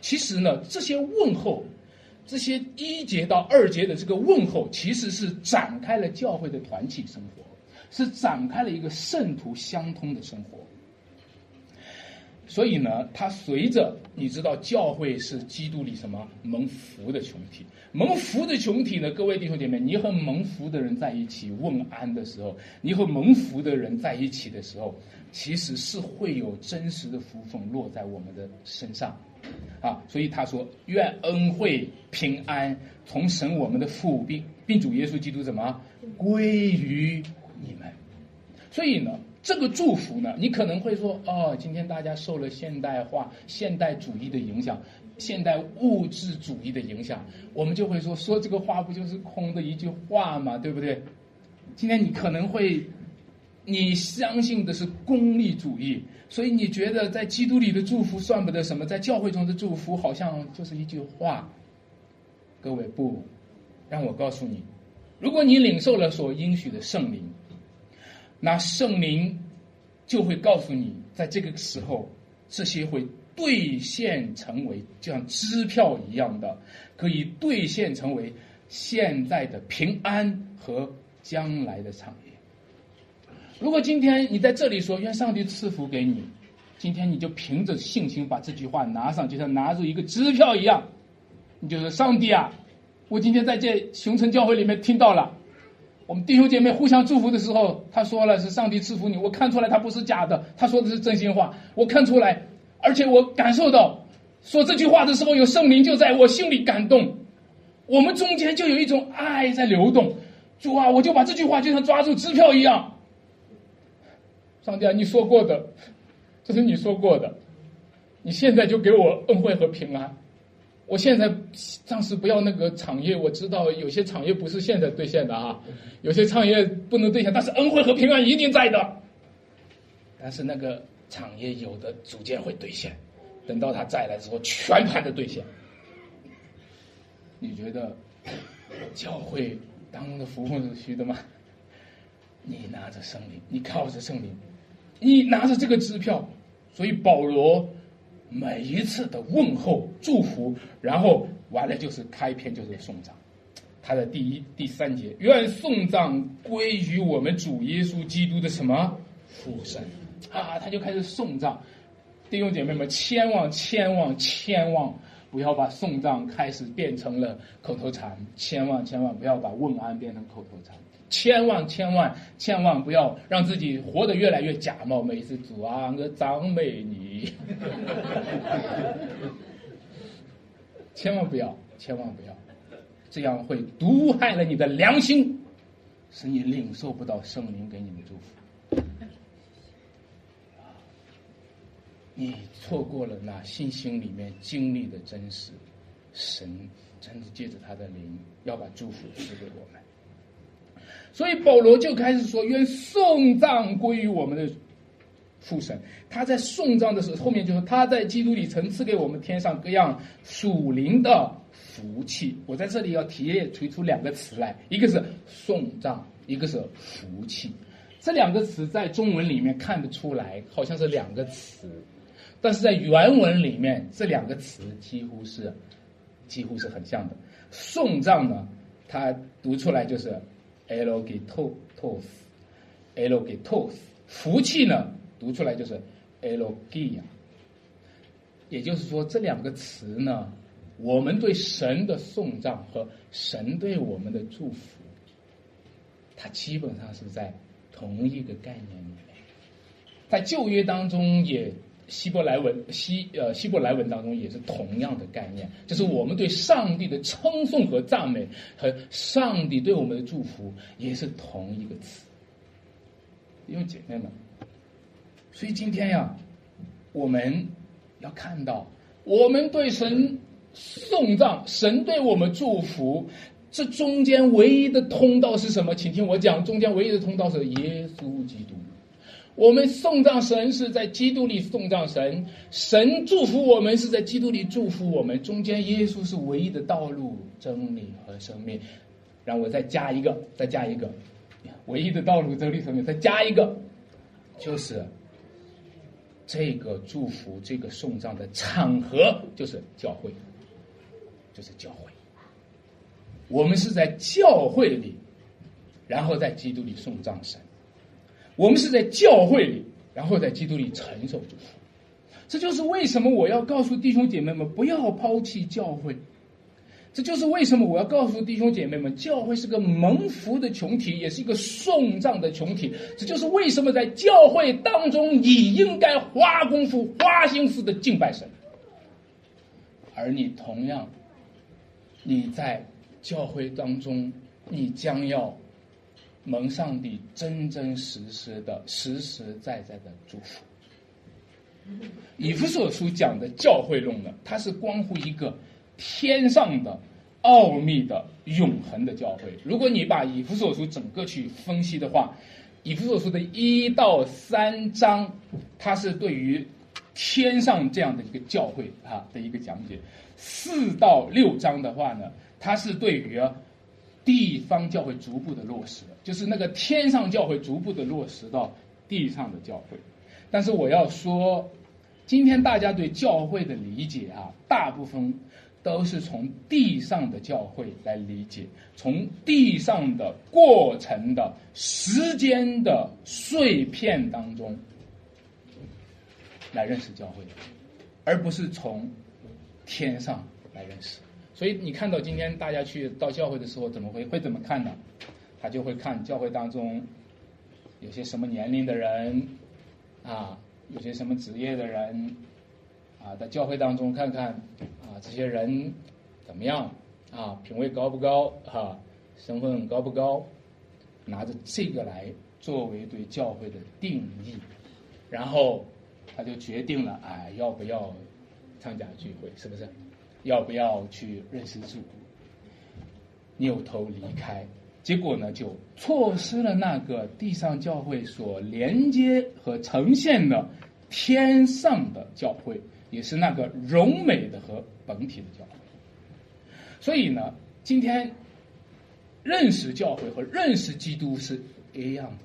其实呢，这些问候，这些一节到二节的这个问候，其实是展开了教会的团体生活，是展开了一个圣徒相通的生活。”所以呢，它随着你知道，教会是基督里什么蒙福的群体，蒙福的群体呢？各位弟兄姐妹，你和蒙福的人在一起问安的时候，你和蒙福的人在一起的时候，其实是会有真实的福分落在我们的身上，啊，所以他说，愿恩惠平安从神我们的父并并主耶稣基督怎么归于你们，所以呢。这个祝福呢，你可能会说，哦，今天大家受了现代化、现代主义的影响，现代物质主义的影响，我们就会说，说这个话不就是空的一句话嘛，对不对？今天你可能会，你相信的是功利主义，所以你觉得在基督里的祝福算不得什么，在教会中的祝福好像就是一句话。各位不，让我告诉你，如果你领受了所应许的圣灵。那圣灵就会告诉你，在这个时候，这些会兑现成为就像支票一样的，可以兑现成为现在的平安和将来的产业。如果今天你在这里说愿上帝赐福给你，今天你就凭着信心把这句话拿上，就像拿住一个支票一样，你就说上帝啊，我今天在这熊城教会里面听到了。我们弟兄姐妹互相祝福的时候，他说了是上帝赐福你，我看出来他不是假的，他说的是真心话，我看出来，而且我感受到，说这句话的时候有圣灵就在我心里感动，我们中间就有一种爱在流动，主啊，我就把这句话就像抓住支票一样，上帝啊，你说过的，这是你说过的，你现在就给我恩惠和平安。我现在暂时不要那个产业，我知道有些产业不是现在兑现的啊，有些产业不能兑现，但是恩惠和平安一定在的。但是那个产业有的逐渐会兑现，等到他再来之后，全盘的兑现。你觉得教会当中的福分是虚的吗？你拿着圣灵，你靠着圣灵，你拿着这个支票，所以保罗。每一次的问候、祝福，然后完了就是开篇，就是送葬。他的第一、第三节，愿送葬归于我们主耶稣基督的什么父神啊？他就开始送葬。弟兄姐妹们，千万、千万、千万不要把送葬开始变成了口头禅，千万、千万不要把问安变成口头禅。千万千万千万不要让自己活得越来越假冒。每次主啊，我赞美你，千万不要，千万不要，这样会毒害了你的良心，使你领受不到圣灵给你的祝福。你错过了那信心里面经历的真实，神真的借着他的灵要把祝福赐给我们。所以保罗就开始说：“愿送葬归于我们的父神。”他在送葬的时候，后面就说：“他在基督里曾赐给我们天上各样属灵的福气。”我在这里要提炼推出两个词来，一个是送葬，一个是福气。这两个词在中文里面看得出来，好像是两个词，但是在原文里面，这两个词几乎是几乎是很像的。送葬呢，它读出来就是。L 给 to tos，l 给 tos，福气呢读出来就是 l g 呀，也就是说这两个词呢，我们对神的送葬和神对我们的祝福，它基本上是在同一个概念里面，在旧约当中也。希伯来文希呃希伯来文当中也是同样的概念，就是我们对上帝的称颂和赞美，和上帝对我们的祝福也是同一个词。因为姐妹们，所以今天呀，我们要看到，我们对神送葬，神对我们祝福，这中间唯一的通道是什么？请听我讲，中间唯一的通道是耶稣基督。我们送葬神是在基督里送葬神，神祝福我们是在基督里祝福我们。中间耶稣是唯一的道路、真理和生命。让我再加一个，再加一个，唯一的道路、真理、生命，再加一个，就是这个祝福、这个送葬的场合，就是教会，就是教会。我们是在教会里，然后在基督里送葬神。我们是在教会里，然后在基督里承受祝福，这就是为什么我要告诉弟兄姐妹们不要抛弃教会。这就是为什么我要告诉弟兄姐妹们，教会是个蒙福的群体，也是一个送葬的群体。这就是为什么在教会当中，你应该花功夫、花心思的敬拜神，而你同样，你在教会当中，你将要蒙上帝真真实实的、实实在在的祝福。以弗所书讲的教会论呢，它是关乎一个。天上的奥秘的永恒的教会，如果你把以弗所书整个去分析的话，以弗所书的一到三章，它是对于天上这样的一个教会啊的一个讲解；四到六章的话呢，它是对于地方教会逐步的落实，就是那个天上教会逐步的落实到地上的教会。但是我要说，今天大家对教会的理解啊，大部分。都是从地上的教会来理解，从地上的过程的时间的碎片当中来认识教会，而不是从天上来认识。所以你看到今天大家去到教会的时候，怎么会会怎么看呢？他就会看教会当中有些什么年龄的人啊，有些什么职业的人。啊，在教会当中看看啊，这些人怎么样啊？品位高不高？哈，身份高不高？拿着这个来作为对教会的定义，然后他就决定了，哎，要不要参加聚会？是不是？要不要去认识主？扭头离开，结果呢，就错失了那个地上教会所连接和呈现的天上的教会。也是那个荣美的和本体的教会，所以呢，今天认识教会和认识基督是一样的，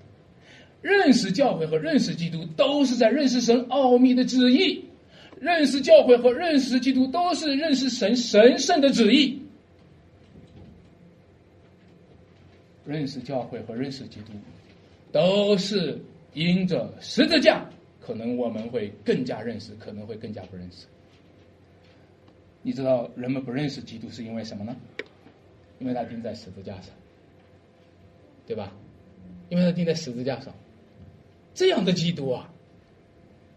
认识教会和认识基督都是在认识神奥秘的旨意，认识教会和认识基督都是认识神神圣的旨意，认识教会和认识基督都是因着十字架。可能我们会更加认识，可能会更加不认识。你知道人们不认识基督是因为什么呢？因为他钉在十字架上，对吧？因为他钉在十字架上，这样的基督啊，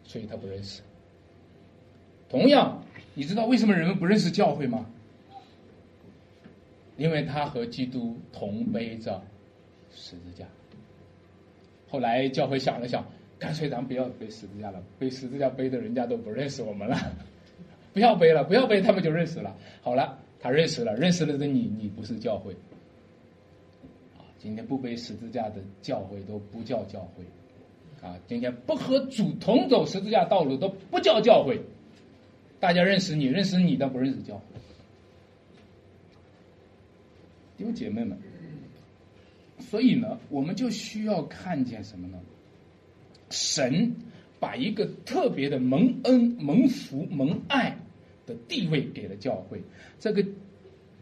所以他不认识。同样，你知道为什么人们不认识教会吗？因为他和基督同背着十字架。后来教会想了想。干脆咱不要背十字架了，背十字架背的人家都不认识我们了，不要背了，不要背，他们就认识了。好了，他认识了，认识了的你，你不是教会。啊，今天不背十字架的教会都不叫教会，啊，今天不和主同走十字架道路都不叫教会。大家认识你，认识你，的不认识教会。姐妹们，所以呢，我们就需要看见什么呢？神把一个特别的蒙恩、蒙福、蒙爱的地位给了教会，这个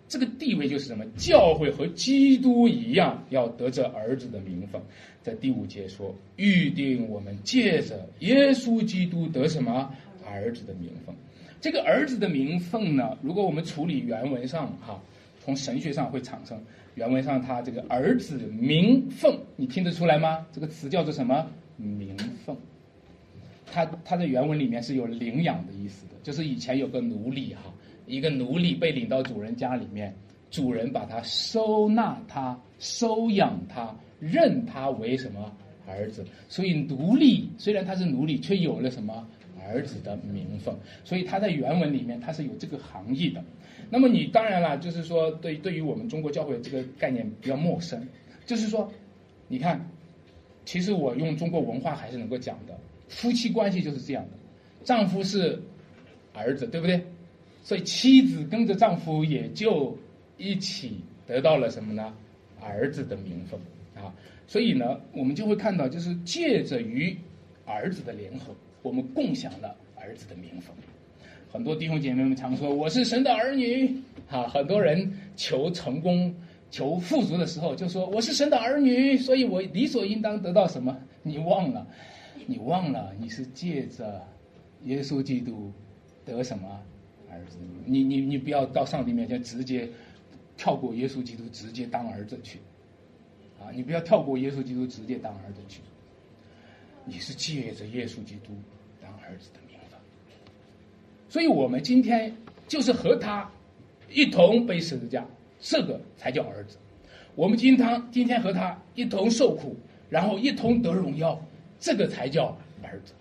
这个地位就是什么？教会和基督一样，要得着儿子的名分。在第五节说，预定我们借着耶稣基督得什么儿子的名分？这个儿子的名分呢？如果我们处理原文上哈，从神学上会产生原文上他这个儿子名分，你听得出来吗？这个词叫做什么？名分，它它的原文里面是有领养的意思的，就是以前有个奴隶哈，一个奴隶被领到主人家里面，主人把他收纳他，收养他，认他为什么儿子，所以奴隶虽然他是奴隶，却有了什么儿子的名分，所以他在原文里面他是有这个含义的。那么你当然了，就是说对对于我们中国教会这个概念比较陌生，就是说，你看。其实我用中国文化还是能够讲的，夫妻关系就是这样的，丈夫是儿子，对不对？所以妻子跟着丈夫也就一起得到了什么呢？儿子的名分啊！所以呢，我们就会看到，就是借着与儿子的联合，我们共享了儿子的名分。很多弟兄姐妹们常说：“我是神的儿女。”啊，很多人求成功。求富足的时候，就说我是神的儿女，所以我理所应当得到什么？你忘了，你忘了，你是借着耶稣基督得什么儿子？你你你不要到上帝面前直接跳过耶稣基督，直接当儿子去啊！你不要跳过耶稣基督，直接当儿子去。你是借着耶稣基督当儿子的名分，所以我们今天就是和他一同背十字架，这个才叫儿子。我们今天今天和他一同受苦，然后一同得荣耀，这个才叫儿子。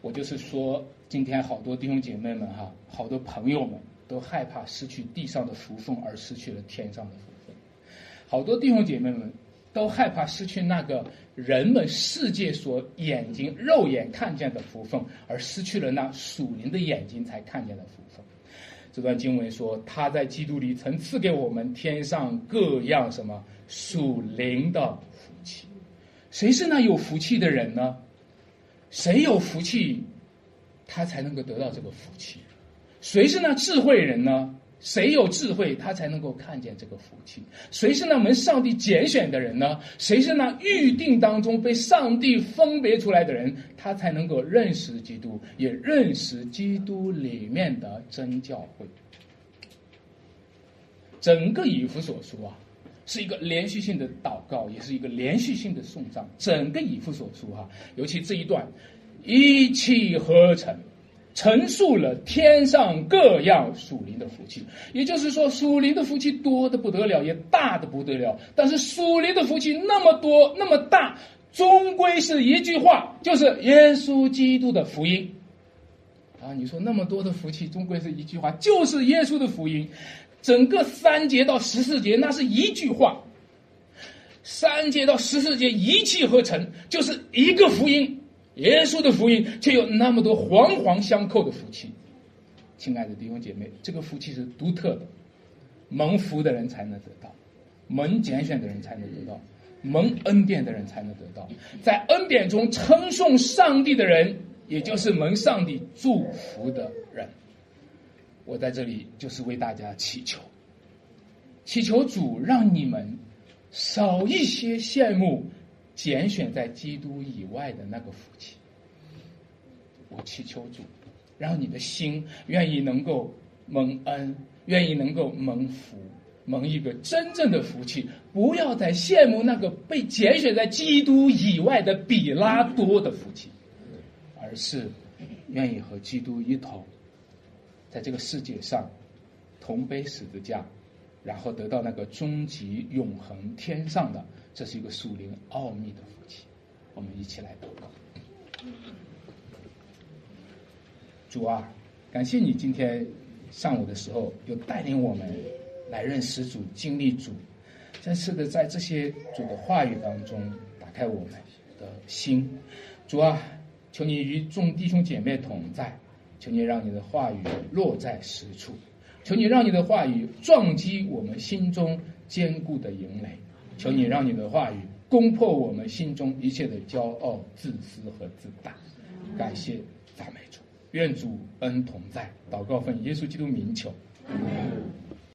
我就是说，今天好多弟兄姐妹们哈，好多朋友们都害怕失去地上的福分，而失去了天上的福分。好多弟兄姐妹们都害怕失去那个人们世界所眼睛肉眼看见的福分，而失去了那属灵的眼睛才看见的福分。这段经文说，他在基督里曾赐给我们天上各样什么属灵的福气。谁是那有福气的人呢？谁有福气，他才能够得到这个福气。谁是那智慧人呢？谁有智慧，他才能够看见这个福气。谁是那门上帝拣选的人呢？谁是那预定当中被上帝分别出来的人，他才能够认识基督，也认识基督里面的真教会。整个以弗所书啊，是一个连续性的祷告，也是一个连续性的颂赞。整个以弗所书哈，尤其这一段，一气呵成。陈述了天上各样属灵的福气，也就是说，属灵的福气多的不得了，也大的不得了。但是属灵的福气那么多那么大，终归是一句话，就是耶稣基督的福音。啊，你说那么多的福气，终归是一句话，就是耶稣的福音。整个三节到十四节，那是一句话。三节到十四节一气呵成，就是一个福音。耶稣的福音却有那么多环环相扣的福气，亲爱的弟兄姐妹，这个福气是独特的，蒙福的人才能得到，蒙拣选的人才能得到，蒙恩典的人才能得到，在恩典中称颂上帝的人，也就是蒙上帝祝福的人。我在这里就是为大家祈求，祈求主让你们少一些羡慕。拣选在基督以外的那个福气，我祈求主，让你的心愿意能够蒙恩，愿意能够蒙福，蒙一个真正的福气，不要再羡慕那个被拣选在基督以外的比拉多的福气，而是愿意和基督一同，在这个世界上同背十字架，然后得到那个终极永恒天上的。这是一个属灵奥秘的福气，我们一起来祷告。主啊，感谢你今天上午的时候又带领我们来认识主、经历主，再次的在这些主的话语当中打开我们的心。主啊，求你与众弟兄姐妹同在，求你让你的话语落在实处，求你让你的话语撞击我们心中坚固的营垒。求你让你的话语攻破我们心中一切的骄傲、自私和自大。感谢赞美主，愿主恩同在。祷告奉耶稣基督名求。